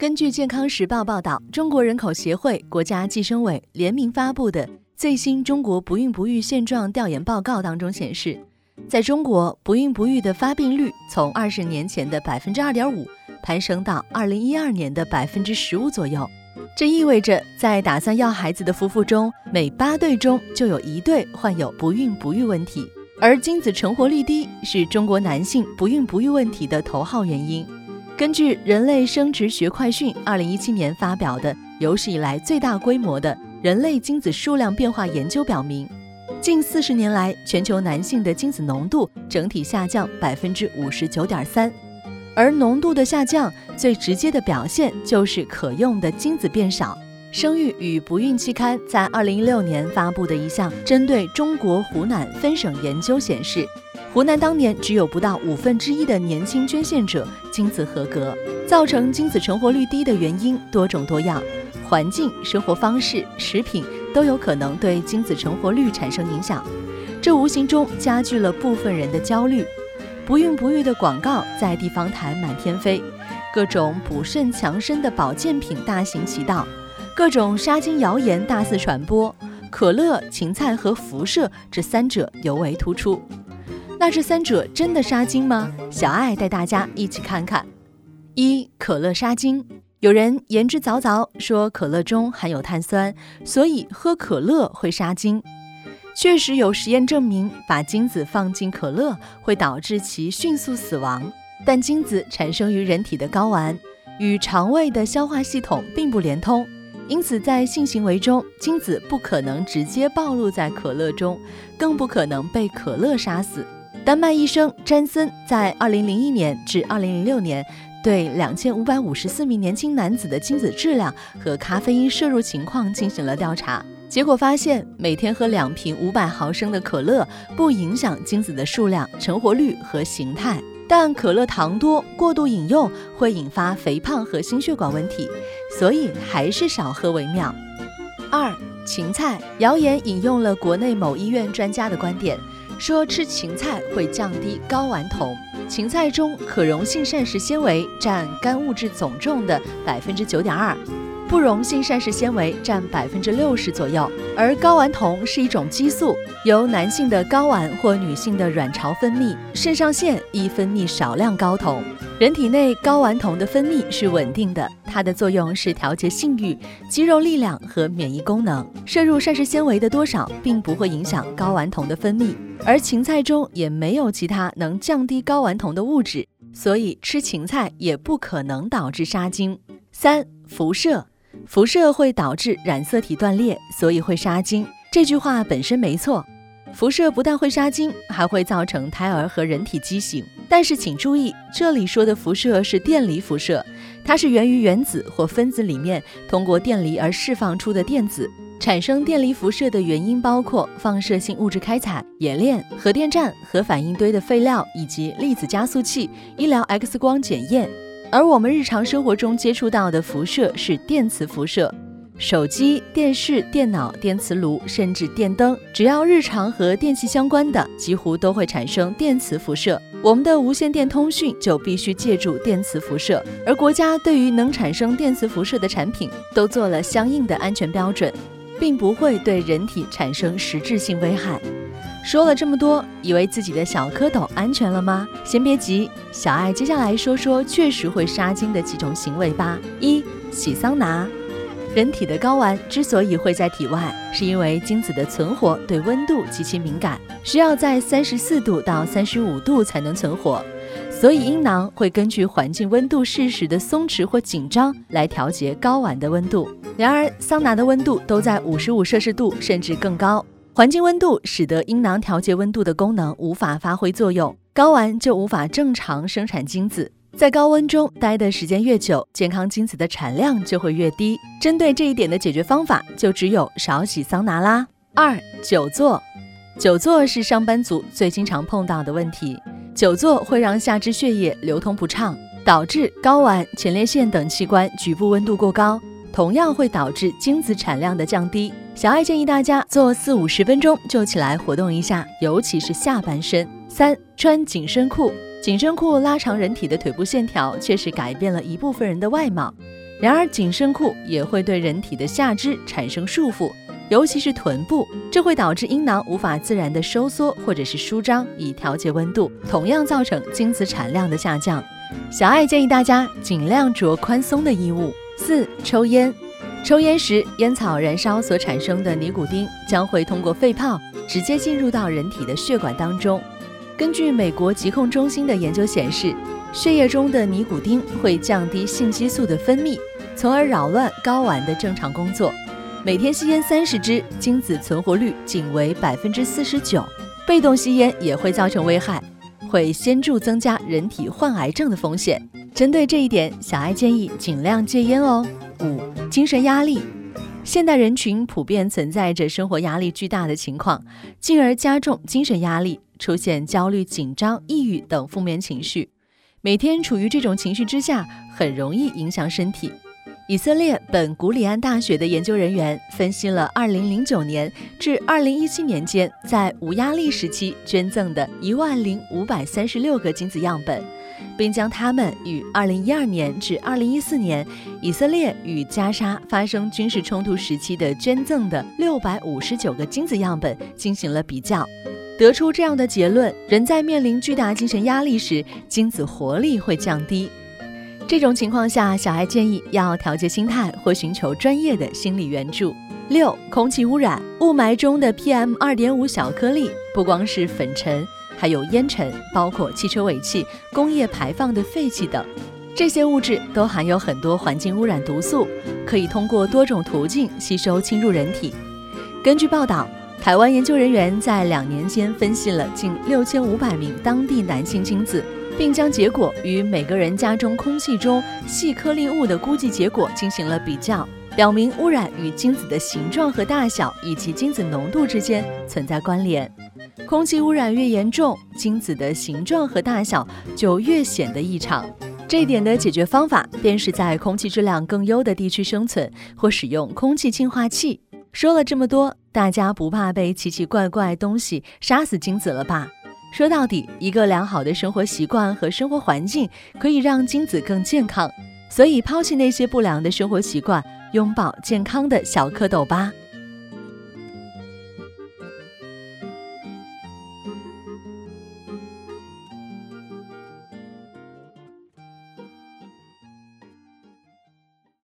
根据健康时报报道，中国人口协会、国家计生委联名发布的最新中国不孕不育现状调研报告当中显示，在中国不孕不育的发病率从二十年前的百分之二点五攀升到二零一二年的百分之十五左右。这意味着，在打算要孩子的夫妇中，每八对中就有一对患有不孕不育问题。而精子成活率低是中国男性不孕不育问题的头号原因。根据人类生殖学快讯二零一七年发表的有史以来最大规模的人类精子数量变化研究表明，近四十年来，全球男性的精子浓度整体下降百分之五十九点三。而浓度的下降最直接的表现就是可用的精子变少。生育与不孕期刊在二零一六年发布的一项针对中国湖南分省研究显示，湖南当年只有不到五分之一的年轻捐献者精子合格。造成精子成活率低的原因多种多样，环境、生活方式、食品都有可能对精子成活率产生影响，这无形中加剧了部分人的焦虑。不孕不育的广告在地方台满天飞，各种补肾强身的保健品大行其道。各种杀精谣言大肆传播，可乐、芹菜和辐射这三者尤为突出。那这三者真的杀精吗？小爱带大家一起看看。一、可乐杀精。有人言之凿凿说可乐中含有碳酸，所以喝可乐会杀精。确实有实验证明，把精子放进可乐会导致其迅速死亡。但精子产生于人体的睾丸，与肠胃的消化系统并不连通。因此，在性行为中，精子不可能直接暴露在可乐中，更不可能被可乐杀死。丹麦医生詹森在2001年至2006年对2554名年轻男子的精子质量和咖啡因摄入情况进行了调查，结果发现，每天喝两瓶500毫升的可乐不影响精子的数量、成活率和形态。但可乐糖多，过度饮用会引发肥胖和心血管问题，所以还是少喝为妙。二、芹菜谣言引用了国内某医院专家的观点，说吃芹菜会降低睾丸酮。芹菜中可溶性膳食纤维占肝物质总重的百分之九点二。不溶性膳食纤维占百分之六十左右，而睾丸酮是一种激素，由男性的睾丸或女性的卵巢分泌，肾上腺易分泌少量睾酮。人体内睾丸酮的分泌是稳定的，它的作用是调节性欲、肌肉力量和免疫功能。摄入膳食纤维的多少并不会影响睾丸酮的分泌，而芹菜中也没有其他能降低睾丸酮的物质，所以吃芹菜也不可能导致杀精。三、辐射。辐射会导致染色体断裂，所以会杀精。这句话本身没错。辐射不但会杀精，还会造成胎儿和人体畸形。但是请注意，这里说的辐射是电离辐射，它是源于原子或分子里面通过电离而释放出的电子。产生电离辐射的原因包括放射性物质开采、冶炼、核电站、核反应堆的废料以及粒子加速器、医疗 X 光检验。而我们日常生活中接触到的辐射是电磁辐射，手机、电视、电脑、电磁炉，甚至电灯，只要日常和电器相关的，几乎都会产生电磁辐射。我们的无线电通讯就必须借助电磁辐射，而国家对于能产生电磁辐射的产品都做了相应的安全标准，并不会对人体产生实质性危害。说了这么多，以为自己的小蝌蚪安全了吗？先别急，小爱接下来说说确实会杀精的几种行为吧。一、洗桑拿。人体的睾丸之所以会在体外，是因为精子的存活对温度极其敏感，需要在三十四度到三十五度才能存活，所以阴囊会根据环境温度适时的松弛或紧张来调节睾丸的温度。然而，桑拿的温度都在五十五摄氏度甚至更高。环境温度使得阴囊调节温度的功能无法发挥作用，睾丸就无法正常生产精子。在高温中待的时间越久，健康精子的产量就会越低。针对这一点的解决方法，就只有少洗桑拿啦。二、久坐，久坐是上班族最经常碰到的问题。久坐会让下肢血液流通不畅，导致睾丸、前列腺等器官局部温度过高。同样会导致精子产量的降低。小爱建议大家做四五十分钟就起来活动一下，尤其是下半身。三、穿紧身裤，紧身裤拉长人体的腿部线条，确实改变了一部分人的外貌。然而，紧身裤也会对人体的下肢产生束缚，尤其是臀部，这会导致阴囊无法自然的收缩或者是舒张，以调节温度，同样造成精子产量的下降。小爱建议大家尽量着宽松的衣物。四、抽烟。抽烟时，烟草燃烧所产生的尼古丁将会通过肺泡直接进入到人体的血管当中。根据美国疾控中心的研究显示，血液中的尼古丁会降低性激素的分泌，从而扰乱睾丸的正常工作。每天吸烟三十支，精子存活率仅为百分之四十九。被动吸烟也会造成危害，会显著增加人体患癌症的风险。针对这一点，小爱建议尽量戒烟哦。五、精神压力，现代人群普遍存在着生活压力巨大的情况，进而加重精神压力，出现焦虑、紧张、抑郁等负面情绪。每天处于这种情绪之下，很容易影响身体。以色列本古里安大学的研究人员分析了2009年至2017年间在无压力时期捐赠的一万零五百三十六个精子样本。并将它们与2012年至2014年以色列与加沙发生军事冲突时期的捐赠的659个精子样本进行了比较，得出这样的结论：人在面临巨大精神压力时，精子活力会降低。这种情况下，小孩建议要调节心态或寻求专业的心理援助。六、空气污染，雾霾中的 PM2.5 小颗粒不光是粉尘。还有烟尘，包括汽车尾气、工业排放的废气等，这些物质都含有很多环境污染毒素，可以通过多种途径吸收侵入人体。根据报道，台湾研究人员在两年间分析了近六千五百名当地男性精子，并将结果与每个人家中空气中细颗粒物的估计结果进行了比较，表明污染与精子的形状和大小以及精子浓度之间存在关联。空气污染越严重，精子的形状和大小就越显得异常。这一点的解决方法，便是在空气质量更优的地区生存，或使用空气净化器。说了这么多，大家不怕被奇奇怪怪东西杀死精子了吧？说到底，一个良好的生活习惯和生活环境可以让精子更健康。所以，抛弃那些不良的生活习惯，拥抱健康的小蝌蚪吧。